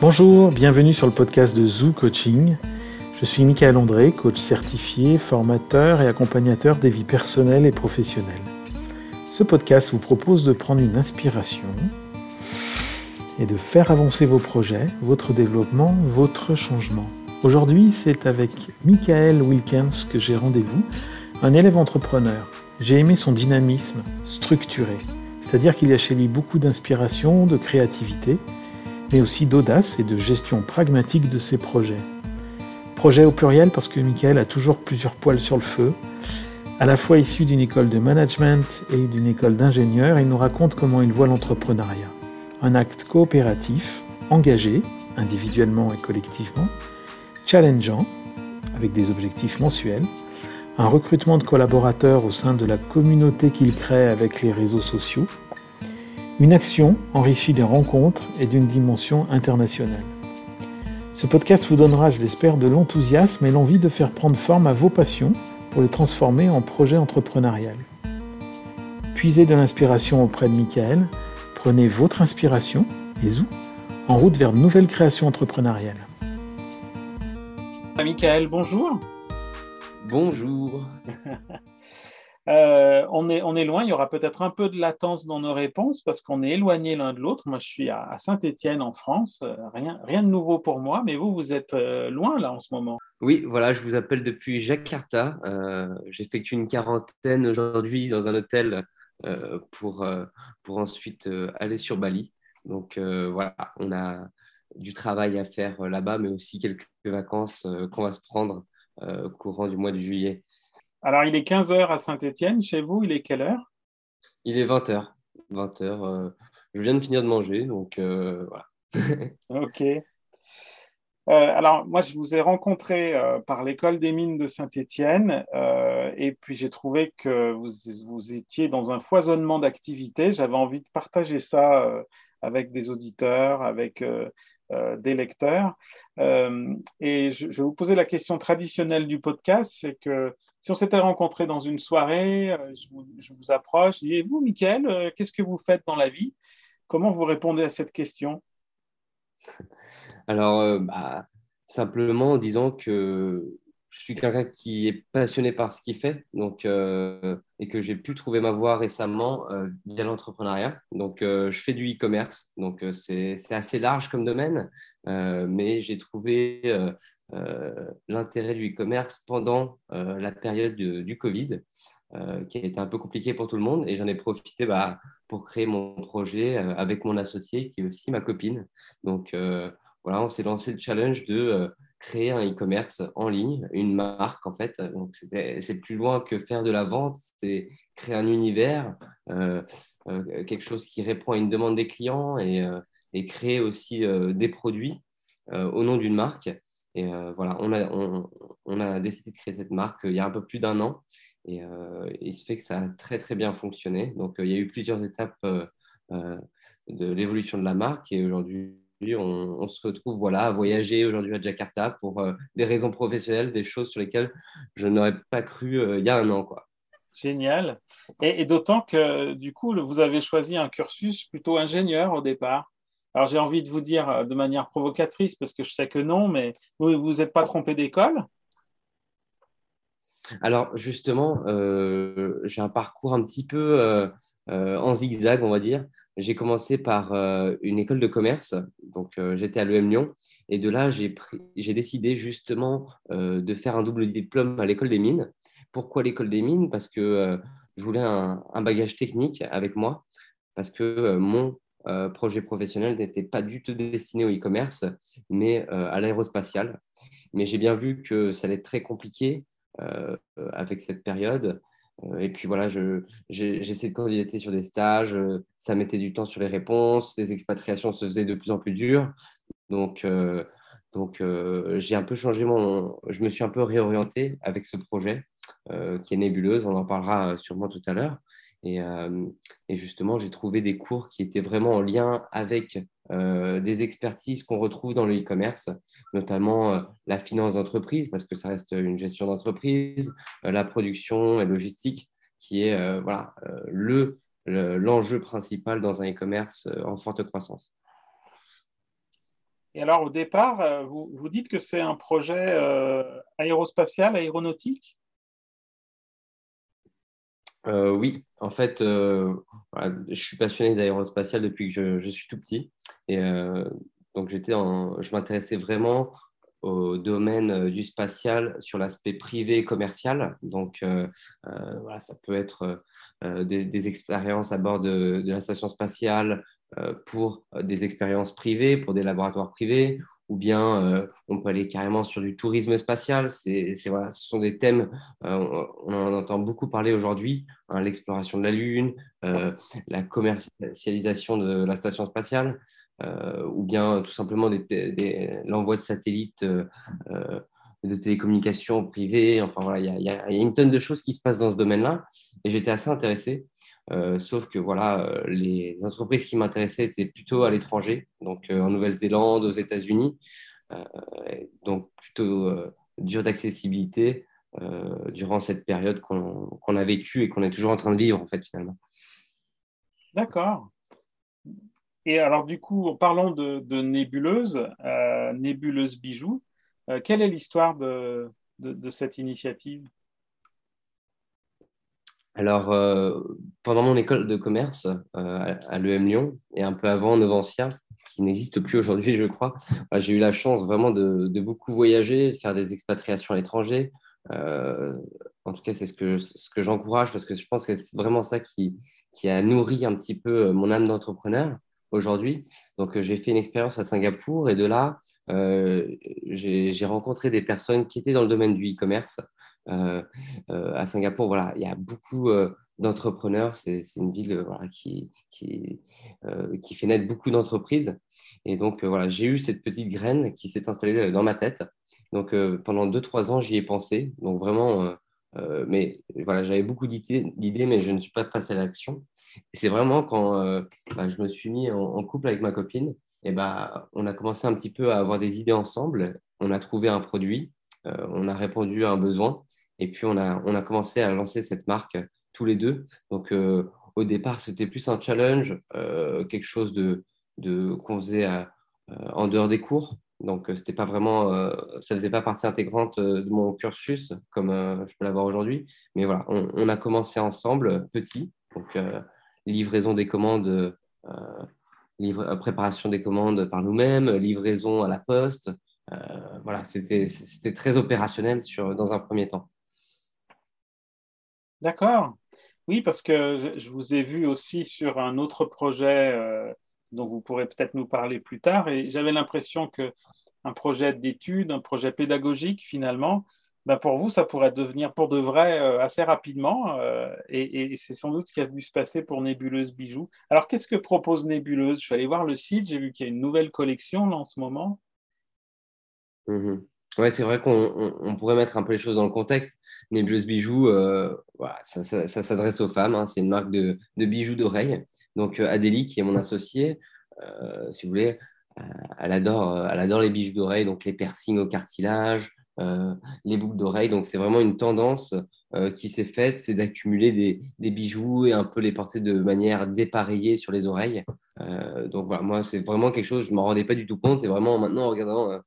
Bonjour, bienvenue sur le podcast de Zoo Coaching. Je suis Michael André, coach certifié, formateur et accompagnateur des vies personnelles et professionnelles. Ce podcast vous propose de prendre une inspiration et de faire avancer vos projets, votre développement, votre changement. Aujourd'hui, c'est avec Michael Wilkens que j'ai rendez-vous, un élève entrepreneur. J'ai aimé son dynamisme structuré, c'est-à-dire qu'il y a chez lui beaucoup d'inspiration, de créativité, mais aussi d'audace et de gestion pragmatique de ses projets. Projet au pluriel parce que Michael a toujours plusieurs poils sur le feu. À la fois issu d'une école de management et d'une école d'ingénieur, il nous raconte comment il voit l'entrepreneuriat. Un acte coopératif, engagé, individuellement et collectivement, challengeant, avec des objectifs mensuels, un recrutement de collaborateurs au sein de la communauté qu'il crée avec les réseaux sociaux, une action enrichie des rencontres et d'une dimension internationale. Ce podcast vous donnera, je l'espère, de l'enthousiasme et l'envie de faire prendre forme à vos passions pour les transformer en projet entrepreneurial. Puisez de l'inspiration auprès de Michael, prenez votre inspiration, et zou, en route vers de nouvelles créations entrepreneuriales. Michael, bonjour. Bonjour. Euh, on, est, on est loin, il y aura peut-être un peu de latence dans nos réponses parce qu'on est éloigné l'un de l'autre. Moi, je suis à, Saint-Étienne en France, euh, rien, rien de nouveau pour moi, mais vous, vous êtes euh, loin là en ce moment. Oui, voilà, je vous appelle depuis Jakarta. J'effectue une quarantaine aujourd'hui dans un hôtel pour, pour ensuite aller sur Bali. Donc voilà, on a du travail à faire là-bas, mais aussi quelques vacances qu'on va se prendre courant du mois de juillet. Alors, il est 15h à Saint-Étienne. Chez vous, il est quelle heure? Il est 20h. 20h. je viens de finir de manger, donc euh, voilà. ok. Euh, alors, moi, je vous ai rencontré euh, par l'école des mines de Saint-Étienne et puis j'ai trouvé que vous, vous, étiez dans un foisonnement d'activités. J'avais envie de partager ça avec des auditeurs, avec des lecteurs. et je, je, vais vous poser la question traditionnelle du podcast, c'est que si on s'était rencontré dans une soirée, euh, je vous, approche, et vous, Mickaël, euh, qu'est-ce que vous faites dans la vie? Comment vous répondez à cette question? Alors, euh, bah, simplement en disant que je suis quelqu'un qui est passionné par ce qu'il fait donc, et que j'ai pu trouver ma voie récemment via l'entrepreneuriat. Donc, je fais du e-commerce, donc c'est assez large comme domaine, mais j'ai trouvé euh, l'intérêt du e-commerce pendant euh, la période du Covid, euh, qui a été un peu compliqué pour tout le monde. Et j'en ai profité bah, pour créer mon projet avec mon associé, qui est aussi ma copine. Donc voilà, on s'est lancé le challenge de créer un e-commerce en ligne, une marque en fait. Donc c'est plus loin que faire de la vente, c'est créer un univers, quelque chose qui répond à une demande des clients et, et créer aussi des produits au nom d'une marque. Et euh, voilà, on a, on, a, décidé de créer cette marque euh, il y a un peu plus d'un an. Et euh, il se fait que ça a très, très bien fonctionné. Donc, il y a eu plusieurs étapes de l'évolution de la marque. Et aujourd'hui, on, se retrouve voilà, à voyager aujourd'hui à Jakarta pour des raisons professionnelles, des choses sur lesquelles je n'aurais pas cru il y a un an. Quoi. Génial. Et, et d'autant que, du coup, vous avez choisi un cursus plutôt ingénieur au départ. Alors j'ai envie de vous dire euh, de manière provocatrice, parce que je sais que non, mais vous ne vous êtes pas trompé d'école? Alors justement, euh, j'ai un parcours un petit peu euh, en zigzag, on va dire. J'ai commencé par une école de commerce, donc j'étais à l'EM Lyon, et de là j'ai décidé justement de faire un double diplôme à l'école des mines. Pourquoi l'école des mines? Parce que je voulais un, bagage technique avec moi, parce que mon euh, projet professionnel n'était pas du tout destiné au e-commerce, mais euh, à l'aérospatial. Mais j'ai bien vu que ça allait être très compliqué euh, avec cette période. Et puis voilà, essayé de candidater sur des stages, ça mettait du temps sur les réponses, les expatriations se faisaient de plus en plus dures. Donc, donc j'ai un peu changé mon. Je me suis un peu réorienté avec ce projet qui est nébuleuse, on en parlera sûrement tout à l'heure. Euh, et, justement, j'ai trouvé des cours qui étaient vraiment en lien avec euh, des expertises qu'on retrouve dans le e-commerce, notamment euh, la finance d'entreprise, parce que ça reste une gestion d'entreprise, la production et logistique, qui est voilà, le, l'enjeu principal dans un e-commerce en forte croissance. Et alors, au départ, vous, vous dites que c'est un projet aérospatial, aéronautique? Oui, en fait, je suis passionné d'aérospatial depuis que je, suis tout petit. Et donc, j'étais je m'intéressais vraiment au domaine du spatial sur l'aspect privé et commercial. Donc, voilà, ça peut être des, expériences à bord de, la station spatiale, euh, pour euh, des expériences privées, pour des laboratoires privés, ou bien euh, on peut aller carrément sur du tourisme spatial. C'est, voilà, ce sont des thèmes, on, en entend beaucoup parler aujourd'hui, hein, l'exploration de la Lune, la commercialisation de la station spatiale, ou bien tout simplement l'envoi de satellites de télécommunications privées. Enfin voilà, il y, a une tonne de choses qui se passent dans ce domaine-là, et j'étais assez intéressé. Euh, sauf que voilà, euh, les entreprises qui m'intéressaient étaient plutôt à l'étranger, donc euh, en Nouvelle-Zélande, aux États-Unis, donc plutôt dur d'accessibilité durant cette période qu'on a vécue et qu'on est toujours en train de vivre en fait finalement. D'accord. Et alors du coup, parlons de, de nébuleuse, nébuleuse bijou. quelle est l'histoire de, cette initiative? Alors, euh, pendant mon école de commerce euh, à, l'EM Lyon et un peu avant Novancia, qui n'existe plus aujourd'hui, je crois, bah, j'ai eu la chance vraiment de, beaucoup voyager, faire des expatriations à l'étranger. Euh, en tout cas, c'est ce que, ce que j'encourage parce que je pense que c'est vraiment ça qui, qui a nourri un petit peu mon âme d'entrepreneur aujourd'hui. Donc, j'ai fait une expérience à Singapour et de là, j'ai rencontré des personnes qui étaient dans le domaine du e-commerce euh, euh, à Singapour, voilà, il y a beaucoup euh, d'entrepreneurs. C'est une ville qui, qui, qui, fait naître beaucoup d'entreprises. Et donc, voilà, j'ai eu cette petite graine qui s'est installée dans ma tête. Donc, pendant 2-3 ans, j'y ai pensé. Donc, vraiment, mais voilà, j'avais beaucoup d'idées, mais je ne suis pas passé à l'action. C'est vraiment quand bah, je me suis mis en, couple avec ma copine, et bah, on a commencé un petit peu à avoir des idées ensemble. On a trouvé un produit, on a répondu à un besoin. Et puis, on a, on a commencé à lancer cette marque tous les deux. Donc, euh, au départ, c'était plus un challenge, euh, quelque chose de, de qu'on faisait euh, en dehors des cours. Donc, c'était pas vraiment, ça faisait pas partie intégrante de mon cursus comme je peux l'avoir aujourd'hui. Mais voilà, on, a commencé ensemble, petit. Donc, livraison des commandes, préparation des commandes par nous-mêmes, livraison à la poste. voilà, c'était très opérationnel sur, dans un premier temps. D'accord. Oui, parce que je vous ai vu aussi sur un autre projet euh, dont vous pourrez peut-être nous parler plus tard, et j'avais l'impression que un projet d'étude, un projet pédagogique, finalement, ben pour vous, ça pourrait devenir pour de vrai euh, assez rapidement, euh, et, c'est sans doute ce qui a dû se passer pour Nébuleuse Bijoux. Alors, qu'est-ce que propose Nébuleuse? Je suis allé voir le site, j'ai vu qu'il y a une nouvelle collection là, en ce moment. Mmh oui, c'est vrai qu'on pourrait mettre un peu les choses dans le contexte. Nébuleuse Bijoux, euh, ça, s'adresse aux femmes. Hein. c'est une marque de, bijoux d'oreilles. Donc, euh, Adélie, qui est mon associée, euh, si vous voulez, elle adore, elle adore les bijoux d'oreilles, donc les piercings au cartilage, les boucles d'oreilles. Donc, c'est vraiment une tendance qui s'est faite, c'est d'accumuler des, bijoux et un peu les porter de manière dépareillée sur les oreilles. donc, voilà, moi, c'est vraiment quelque chose, je ne m'en rendais pas du tout compte. C'est vraiment maintenant, en regardant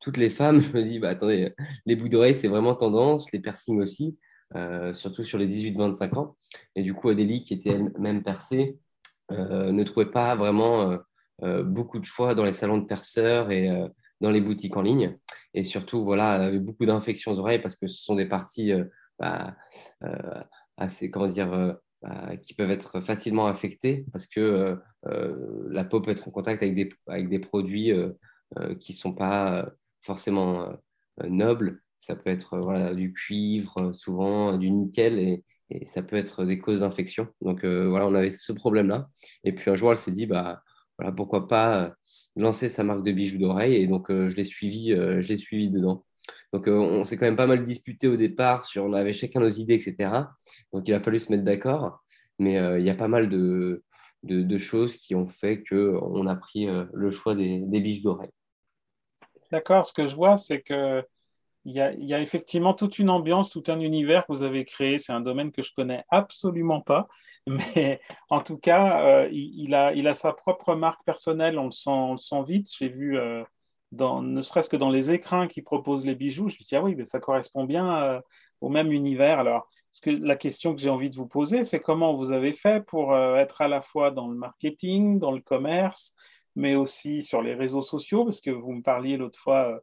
toutes les femmes, je me dis, bah, attendez, les boucles d'oreilles, c'est vraiment tendance, les piercings aussi, euh, surtout sur les 18-25 ans. Et du coup, Adélie, qui était elle-même percée, euh, ne trouvait pas vraiment euh, beaucoup de choix dans les salons de perceurs et dans les boutiques en ligne. Et surtout, voilà, avait beaucoup d'infections aux oreilles parce que ce sont des parties bah, assez, comment dire, bah, qui peuvent être facilement affectées parce que la peau peut être en contact avec des, avec des produits qui ne sont pas forcément euh, euh, noble. Ça peut être euh, voilà, du cuivre, souvent du nickel, et, ça peut être des causes d'infection. Donc voilà, on avait ce problème-là. Et puis un jour, elle s'est dit, bah, voilà, pourquoi pas lancer sa marque de bijoux d'oreille. Et donc je l'ai suivi, je l'ai suivi dedans. Donc on s'est quand même pas mal disputé au départ sur, on avait chacun nos idées, etc. Donc il a fallu se mettre d'accord. Mais il y a pas mal de, de, choses qui ont fait qu'on a pris le choix des, des bijoux d'oreille. D'accord, ce que je vois, c'est que il y, a, effectivement toute une ambiance, tout un univers que vous avez créé. C'est un domaine que je connais absolument pas, mais en tout cas, euh, il, a, sa propre marque personnelle. On le sent, on le sent vite. J'ai vu, euh, ne serait-ce que dans les écrins qui proposent les bijoux, je me dis, ah oui, ça correspond bien euh, au même univers. Alors, la question que j'ai envie de vous poser, c'est comment vous avez fait pour être à la fois dans le marketing, dans le commerce, mais aussi sur les réseaux sociaux, parce que vous me parliez l'autre fois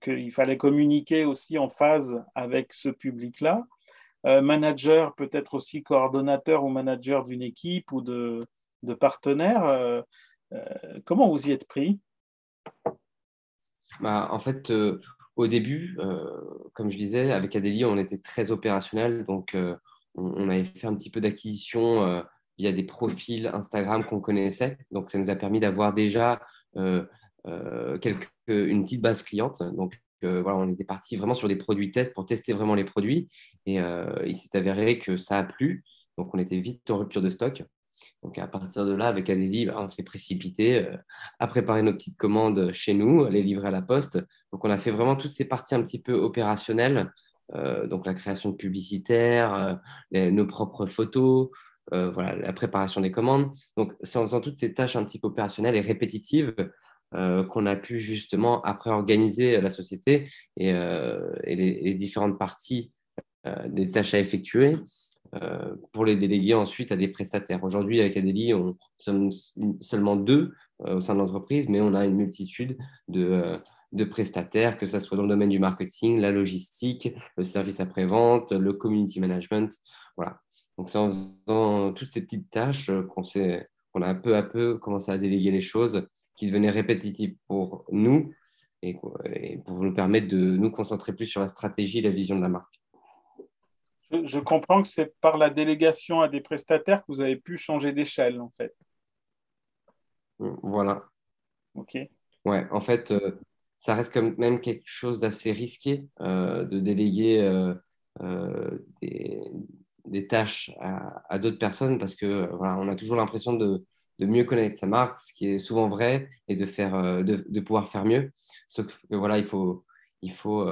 qu'il fallait communiquer aussi en phase avec ce public-là. manager, peut-être aussi coordonnateur ou manager d'une équipe ou de, partenaires. comment vous y êtes pris? Bah, En fait, euh, au début, euh, comme je disais, avec Adélie, on était très opérationnel. Donc, euh, on, avait fait un petit peu d'acquisition via des profils Instagram qu'on connaissait. Donc, ça nous a permis d'avoir déjà quelques, une petite base cliente. Donc, voilà, on était parti vraiment sur des produits tests pour tester vraiment les produits. Et il s'est avéré que ça a plu. Donc, on était vite en rupture de stock. Donc à partir de là, avec Adélie, bah, on s'est précipité euh, à préparer nos petites commandes chez nous, à les livrer à la poste. Donc on a fait vraiment toutes ces parties un petit peu opérationnelles, euh, donc la création de publicitaires, euh, nos propres photos, voilà, la préparation des commandes. Donc c'est en faisant toutes ces tâches un petit peu opérationnelles et répétitives qu'on a pu justement après organiser la société et, les, différentes parties des tâches à effectuer. Euh, pour les déléguer ensuite à des prestataires. Aujourd'hui, avec Adélie, on sommes seulement deux euh, au sein de l'entreprise, mais on a une multitude de, euh, prestataires, que ce soit dans le domaine du marketing, la logistique, le service après-vente, le community management. Voilà. Donc, c'est en faisant toutes ces petites tâches qu'on a peu à peu commencé à déléguer les choses qui devenaient répétitives pour nous et pour nous permettre de nous concentrer plus sur la stratégie et la vision de la marque je comprends que c'est par la délégation à des prestataires que vous avez pu changer d'échelle, en fait. Voilà. OK. Ouais, en fait, euh, ça reste quand même quelque chose d'assez risqué euh, de déléguer euh, des, tâches à, d'autres personnes parce que voilà, on a toujours l'impression de, mieux connaître sa marque, ce qui est souvent vrai, et de, faire, de, de pouvoir faire mieux. Sauf que voilà, il faut, il faut,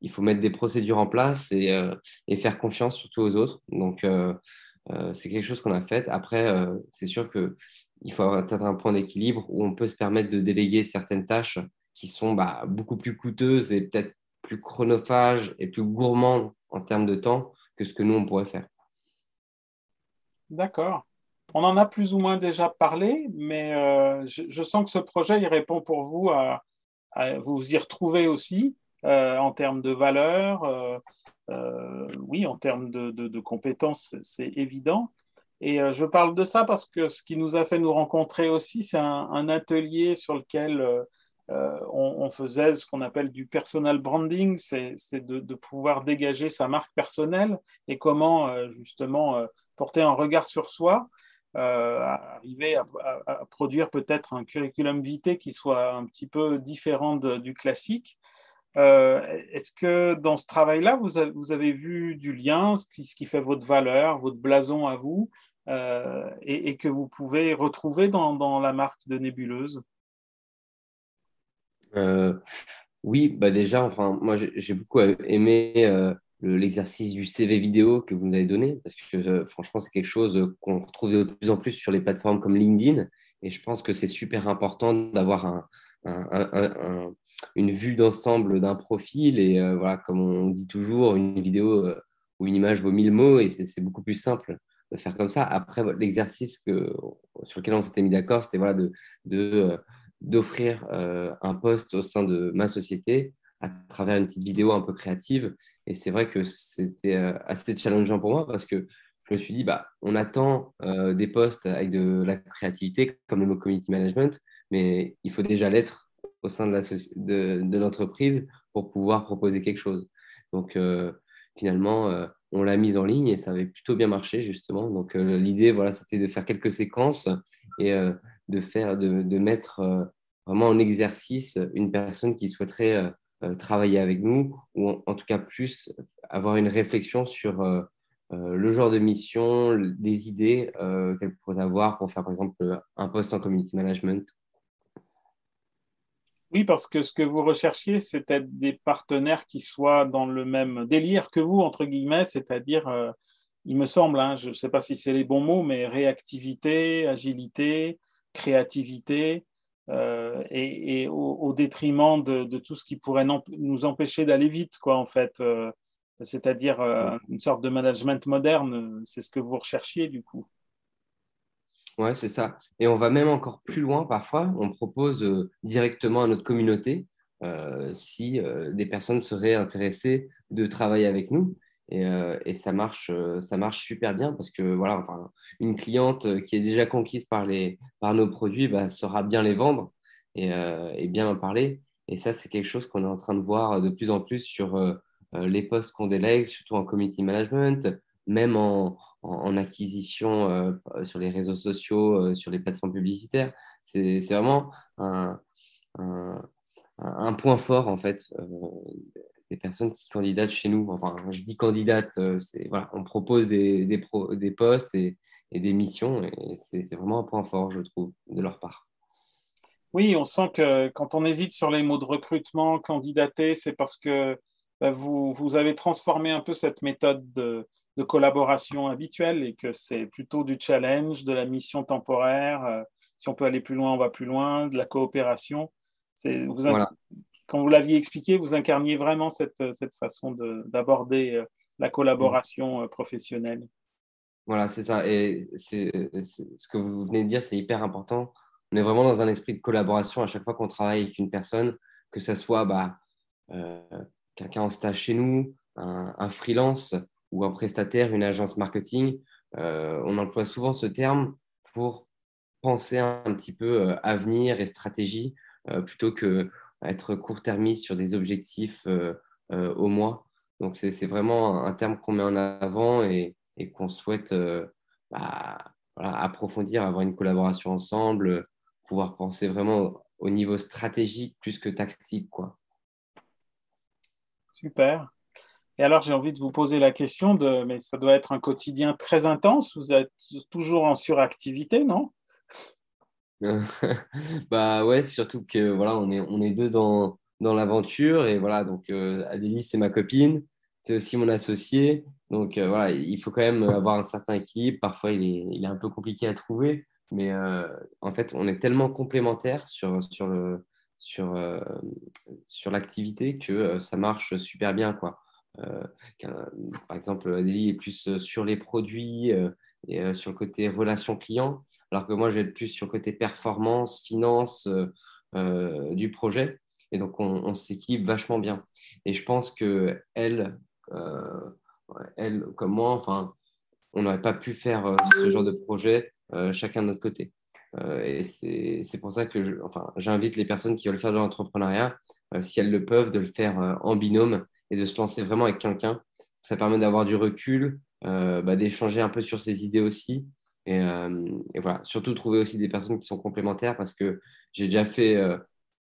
il faut mettre des procédures en place et, euh, faire confiance surtout aux autres. Donc, euh, euh, c'est quelque chose qu'on a fait. Après, c'est sûr qu'il faut atteindre un point d'équilibre où on peut se permettre de déléguer certaines tâches qui sont bah, beaucoup plus coûteuses et peut-être plus chronophages et plus gourmandes en termes de temps que ce que nous, on pourrait faire. D'accord. On en a plus ou moins déjà parlé, mais je, sens que ce projet, répond pour vous à, vous y retrouver aussi. Euh, en termes de valeur, euh, euh, oui, en termes de, compétences, c'est évident. Et je parle de ça parce que ce qui nous a fait nous rencontrer aussi, c'est un, atelier sur lequel on, faisait ce qu'on appelle du personal branding, c'est de, pouvoir dégager sa marque personnelle et comment justement porter un regard sur soi, arriver à, produire peut-être un curriculum vitae qui soit un petit peu différent du classique. Euh, est-ce que dans ce travail-là, vous, avez vu du lien, ce qui, fait votre valeur, votre blason à vous, euh, et, que vous pouvez retrouver dans, la marque de Nébuleuse? Euh, Oui, bah déjà, enfin, moi j'ai beaucoup aimé l'exercice du CV vidéo que vous nous avez donné, parce que franchement, c'est quelque chose qu'on retrouve de plus en plus sur les plateformes comme LinkedIn, et je pense que c'est super important d'avoir un, une vue d'ensemble d'un profil. Et euh, voilà, comme on dit toujours, une vidéo euh, ou une image vaut mille mots et c'est beaucoup plus simple de faire comme ça. Après, l'exercice sur lequel on s'était mis d'accord, c'était voilà, de, euh, d'offrir un poste au sein de ma société à travers une petite vidéo un peu créative. Et c'est vrai que c'était assez challengeant pour moi parce que je me suis dit, bah, on attend des postes avec de la créativité, comme le mot community management, mais il faut déjà l'être au sein de l'entreprise pour pouvoir proposer quelque chose. Donc, euh, finalement, euh, on l'a mise en ligne et ça avait plutôt bien marché, justement. Donc, euh, l'idée, voilà, c'était de faire quelques séquences et de, faire, de mettre vraiment en exercice une personne qui souhaiterait travailler avec nous ou en, tout cas plus avoir une réflexion sur le genre de mission, des idées qu'elle pourrait avoir pour faire, par exemple, un poste en community management. Oui, parce que ce que vous recherchiez, c'était des partenaires qui soient dans le même délire que vous, entre guillemets, c'est-à-dire, euh, il me semble, hein, je ne sais pas si c'est les bons mots, mais réactivité, agilité, créativité, et, au, détriment de, tout ce qui pourrait nous empêcher d'aller vite, quoi, en fait. C'est-à-dire une sorte de management moderne, c'est ce que vous recherchiez du coup. Ouais, c'est ça. Et on va même encore plus loin parfois. On propose directement à notre communauté euh, si euh, des personnes seraient intéressées de travailler avec nous. Et, euh, ça, marche, ça marche super bien parce que voilà, une cliente qui est déjà conquise par, les, par nos produits bah, saura bien les vendre et, et, bien en parler. Et ça, c'est quelque chose qu'on est en train de voir de plus en plus sur les postes qu'on délègue, surtout en community management, même en, en, acquisition sur les réseaux sociaux, sur les plateformes publicitaires. C'est vraiment un, un, point fort en fait euh, des personnes qui candidatent chez nous. Enfin, je dis candidate, euh, c'est voilà, on propose des, des, des postes et, et, des missions et c'est vraiment un point fort, je trouve, de leur part. Oui, on sent que quand on hésite sur les mots de recrutement, candidater, c'est parce que bah, vous, vous, avez transformé un peu cette méthode de, de collaboration habituelle et que c'est plutôt du challenge, de la mission temporaire. Euh, si on peut aller plus loin, on va plus loin, de la coopération. Vous Quand vous l'aviez expliqué, vous incarniez vraiment cette, cette façon d'aborder euh, la collaboration euh, professionnelle. Voilà, c'est ça. Et c'est ce que vous venez de dire, c'est hyper important. On est vraiment dans un esprit de collaboration à chaque fois qu'on travaille avec une personne, que ce soit bah, euh, quelqu'un en stage chez nous, un, freelance ou un prestataire, une agence marketing. on emploie souvent ce terme pour penser un, petit peu avenir et stratégie euh, plutôt que être court-termiste sur des objectifs euh, euh, au mois. Donc, c'est vraiment un terme qu'on met en avant et, qu'on souhaite bah, approfondir, avoir une collaboration ensemble, pouvoir penser vraiment au, niveau stratégique plus que tactique. Quoi. Super. Et alors, j'ai envie de vous poser la question de, mais ça doit être un quotidien très intense. Vous êtes toujours en suractivité, non? bah ouais, surtout que voilà, on est, on est deux dans, dans l'aventure et voilà, donc euh, Adélie, c'est ma copine, c'est aussi mon associé. Donc euh, voilà, il faut quand même avoir un certain équilibre. Parfois, il est, il est un peu compliqué à trouver, mais euh, en fait, on est tellement complémentaires sur, sur, sur, sur l'activité que ça marche super bien. Quoi. par exemple, Adélie est plus sur les produits et euh, sur le côté relation client, alors que moi, je vais être plus sur le côté performance, finance euh, euh, du projet. Et donc, on, s'équipe vachement bien. Et je pense que elle, elle comme moi, enfin, on n'aurait pas pu faire ce genre de projet chacun de notre côté. et c'est pour ça que j'invite les personnes qui veulent faire de l'entrepreneuriat, si elles le peuvent, de le faire en binôme et de se lancer vraiment avec quelqu'un. Ça permet d'avoir du recul, bah, d'échanger un peu sur ses idées aussi. Euh, et, voilà, surtout trouver aussi des personnes qui sont complémentaires parce que j'ai déjà fait, euh,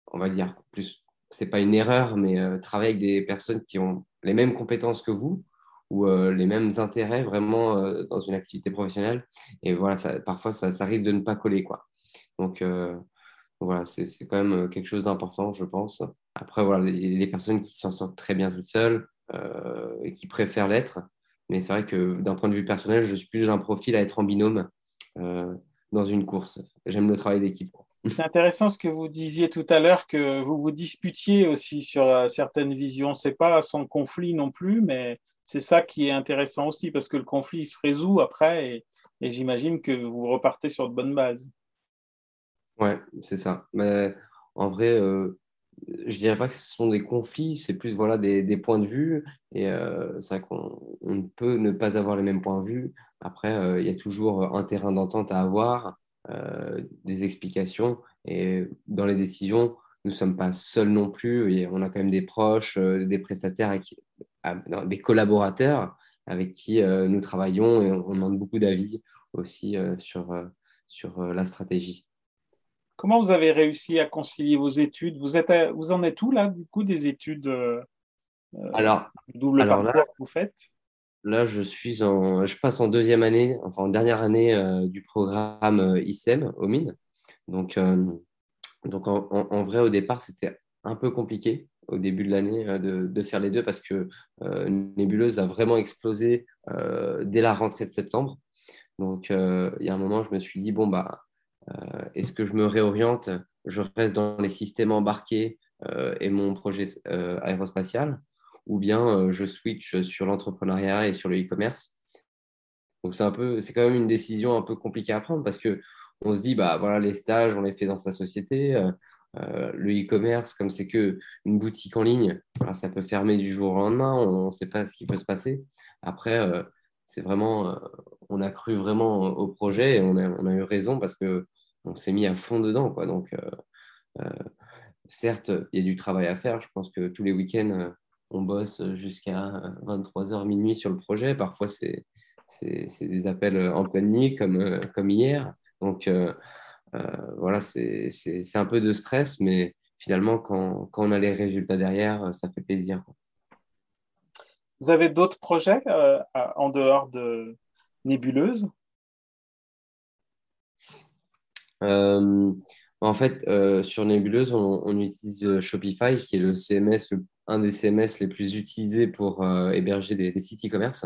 on va dire, plus, c'est pas une erreur, mais travailler avec des personnes qui ont les mêmes compétences que vous ou les mêmes intérêts vraiment dans une activité professionnelle. Et voilà, parfois, ça, risque de ne pas coller. Quoi. Donc, voilà, c'est quand même quelque chose d'important, je pense. Après, voilà, des personnes qui s'en sortent très bien toutes seules et qui préfèrent l'être. Mais c'est vrai que d'un point de vue personnel, je suis plus un profil à être en binôme euh, dans une course. J'aime le travail d'équipe. C'est intéressant ce que vous disiez tout à l'heure, que vous vous disputiez aussi sur euh, certaines visions. Ce n'est pas sans conflit non plus, mais c'est ça qui est intéressant aussi, parce que le conflit se résout après, et, j'imagine que vous repartez sur de bonnes bases. Ouais, c'est ça. Mais en vrai, euh, je dirais pas que ce sont des conflits, c'est plus voilà, des, points de vue. Et euh, c'est vrai qu'on peut ne pas avoir les mêmes points de vue. Après, euh, il y a toujours un terrain d'entente à avoir, euh, des explications. Et dans les décisions, nous ne sommes pas seuls non plus. Et on a quand même des proches, des prestataires, des collaborateurs avec qui nous travaillons et on, demande beaucoup d'avis aussi sur, sur la stratégie. Comment vous avez réussi à concilier vos études? Vous, êtes vous en êtes où là, du coup, des études euh, euh Alors, double alors là, que vous faites? Là, je, suis en, je passe en deuxième année, enfin en dernière année euh, du programme euh, ICEM au mines. Donc, donc en, vrai, au départ, c'était un peu compliqué au début de l'année de, de, faire les deux parce que Nébuleuse a vraiment explosé dès la rentrée de septembre. Donc, il y a un moment, je me suis dit, bon, bah, euh, est-ce que je me réoriente je reste dans les systèmes embarqués et mon projet aérospatial, ou bien je switch sur l'entrepreneuriat et sur le e-commerce? Donc c'est un peu, c'est quand même une décision un peu compliquée à prendre parce que on se dit bah voilà les stages on les fait dans sa société, euh, le e-commerce, comme c'est que une boutique en ligne, ça peut fermer du jour au lendemain, on ne sait pas ce qui peut se passer. Après, euh, c'est vraiment, euh, on a cru vraiment au projet et on a, eu raison parce que on s'est mis à fond dedans. Quoi. Donc, certes, il y a du travail à faire. Je pense que tous les week-ends, on bosse jusqu'à 23h, minuit sur le projet. Parfois, c'est des appels en pleine nuit comme, hier. Donc, euh, voilà, c'est un peu de stress, mais finalement, quand, on a les résultats derrière, ça fait plaisir. Vous avez d'autres projets euh, en dehors de Nébuleuse euh, En fait, sur Nébuleuse, on, utilise Shopify, qui est le CMS, un des CMS les plus utilisés pour héberger des, sites e-commerce.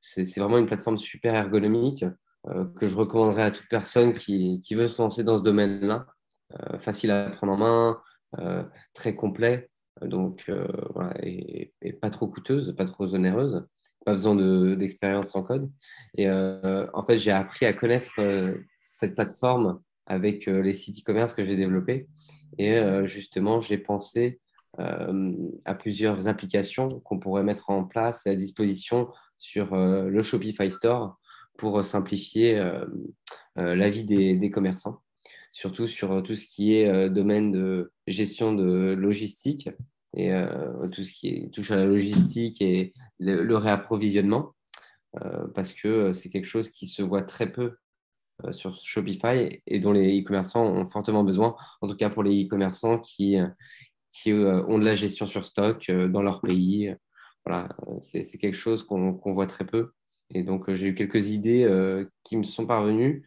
c'est vraiment une plateforme super ergonomique. Euh, que je recommanderais à toute personne qui, qui veut se lancer dans ce domaine-là. Euh, facile à prendre en main, euh, très complet, donc voilà, et, pas trop coûteuse, pas trop onéreuse, pas besoin d'expérience en code. Et en fait, j'ai appris à connaître cette plateforme avec les sites e-commerce que j'ai développés. Et justement, j'ai pensé à plusieurs applications qu'on pourrait mettre en place et à disposition sur le Shopify Store pour simplifier euh, euh, la vie des, commerçants, surtout sur tout ce qui est euh, domaine de gestion de logistique et tout ce qui touche à la logistique et le, réapprovisionnement, parce que c'est quelque chose qui se voit très peu sur Shopify et dont les e-commerçants ont fortement besoin, en tout cas pour les e-commerçants qui, qui ont de la gestion sur stock dans leur pays. Voilà, c'est quelque chose qu'on voit très peu. Et donc, euh, j'ai eu quelques idées euh, qui me sont parvenues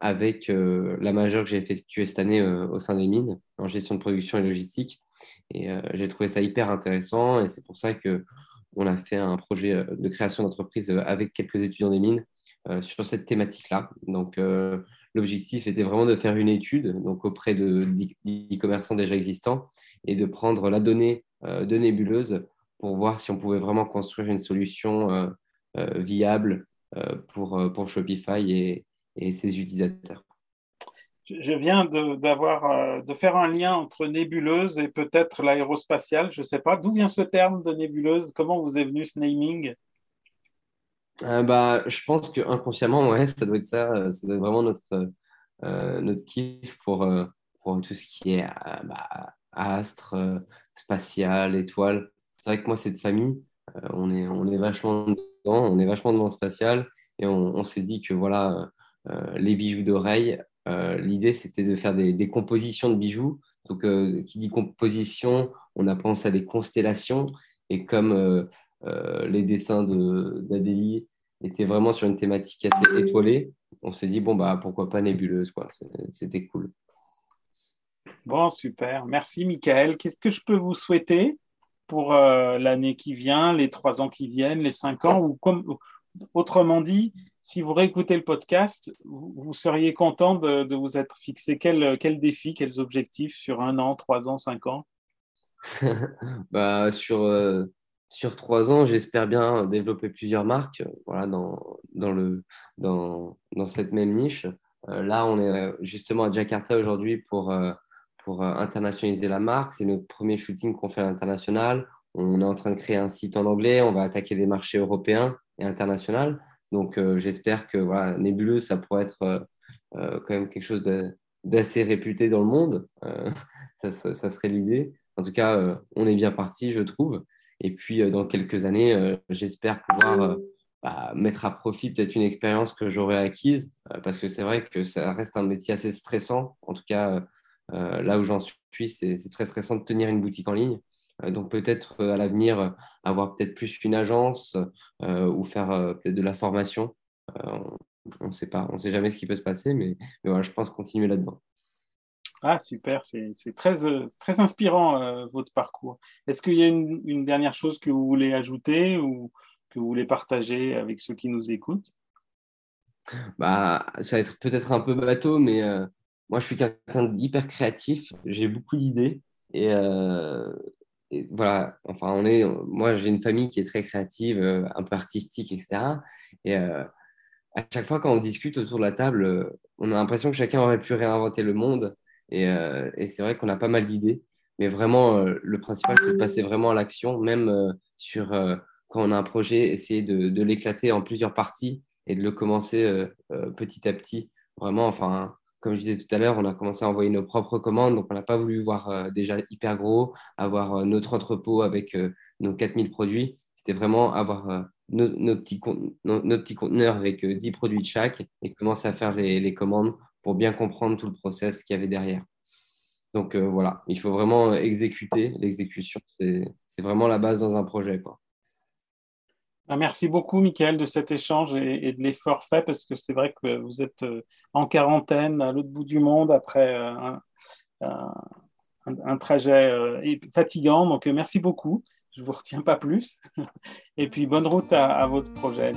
avec euh, la majeure que j'ai effectuée cette année au sein des mines en gestion de production et logistique. Et j'ai trouvé ça hyper intéressant et c'est pour ça qu'on a fait un projet de création d'entreprise avec quelques étudiants des mines sur cette thématique-là. Donc, l'objectif était vraiment de faire une étude auprès de e-commerçants déjà existants et de prendre la donnée de nébuleuse pour voir si on pouvait vraiment construire une solution euh, viable euh, pour, euh, Shopify et ses utilisateurs. Je viens de, d'avoir, de faire un lien entre nébuleuse et peut-être l'aérospatiale. Je ne sais pas. D'où vient ce terme de nébuleuse? Comment vous est venu ce naming? Bah, Je pense que inconsciemment, ouais, ça doit être ça. Ça doit être vraiment notre, notre kiff pour, pour tout ce qui est bah, astre, spatial, étoile. C'est vrai que moi, cette famille, on, est, on est vachement on est vachement dans le spatial et on, s'est dit que voilà, euh, les bijoux d'oreille, euh, l'idée c'était de faire des, compositions de bijoux. Donc, euh, qui dit composition, on a pensé à des constellations et comme les dessins d'Adélie étaient vraiment sur une thématique assez étoilée, on s'est dit bon bah pourquoi pas nébuleuse quoi, c'était cool. Bon super, merci Michael. Qu'est-ce que je peux vous souhaiter pour euh, l'année qui vient, les trois ans qui viennent, les cinq ans, ou comme, autrement dit, si vous réécoutez le podcast, vous, seriez content de, vous être fixé quel, quel défi, quels objectifs sur un an, trois ans, cinq ans? Bah, sur, euh, sur trois ans, j'espère bien développer plusieurs marques voilà, dans, dans, le, dans, dans cette même niche. Euh, là, on est justement à Jakarta aujourd'hui pour pour euh, internationaliser la marque. C'est notre premier shooting qu'on fait à l'international. On est en train de créer un site en anglais. On va attaquer des marchés européens et internationaux. Donc, euh, j'espère que voilà, Nébuleux, ça pourrait être euh, quand même quelque chose d'assez réputé dans le monde. Ça, serait l'idée. En tout cas, on est bien parti, je trouve. Et puis, dans quelques années, j'espère pouvoir bah, mettre à profit peut-être une expérience que j'aurais acquise, parce que c'est vrai que ça reste un métier assez stressant. En tout cas, euh, là où j'en suis, c'est très stressant de tenir une boutique en ligne. Euh, donc peut-être euh, à l'avenir, avoir peut-être plus une agence ou faire peut-être de la formation. on ne sait pas, on ne sait jamais ce qui peut se passer, mais, voilà, je pense continuer là-dedans. Ah, super, c'est très, très inspirant votre parcours. Est-ce qu'il y a une, une, dernière chose que vous voulez ajouter ou que vous voulez partager avec ceux qui nous écoutent? Bah, Ça va être peut-être un peu bateau, mais moi, je suis quelqu'un d'hyper créatif. J'ai beaucoup d'idées. Et, voilà, enfin, on est, moi, j'ai une famille qui est très créative, un peu artistique, etc. Et à chaque fois, quand on discute autour de la table, on a l'impression que chacun aurait pu réinventer le monde. Et, et c'est vrai qu'on a pas mal d'idées. Mais vraiment, le principal, c'est de passer vraiment à l'action, même sur quand on a un projet, essayer de, de l'éclater en plusieurs parties et de le commencer euh, euh, petit à petit. Vraiment, enfin, comme je disais tout à l'heure, on a commencé à envoyer nos propres commandes, donc on n'a pas voulu voir euh, déjà hyper gros, avoir notre entrepôt avec nos 4000 produits. C'était vraiment avoir nos, nos, petits nos, petits conteneurs avec 10 produits de chaque et commencer à faire les, les commandes pour bien comprendre tout le process qu'il y avait derrière. Donc voilà, il faut vraiment exécuter. L'exécution, c'est vraiment la base dans un projet. Quoi. Ah, merci beaucoup, Michael, de cet échange et, de l'effort fait, parce que c'est vrai que vous êtes euh, en quarantaine à l'autre bout du monde après euh, un, trajet euh, fatigant. Donc, merci beaucoup. Je ne vous retiens pas plus. Et puis, bonne route à votre projet.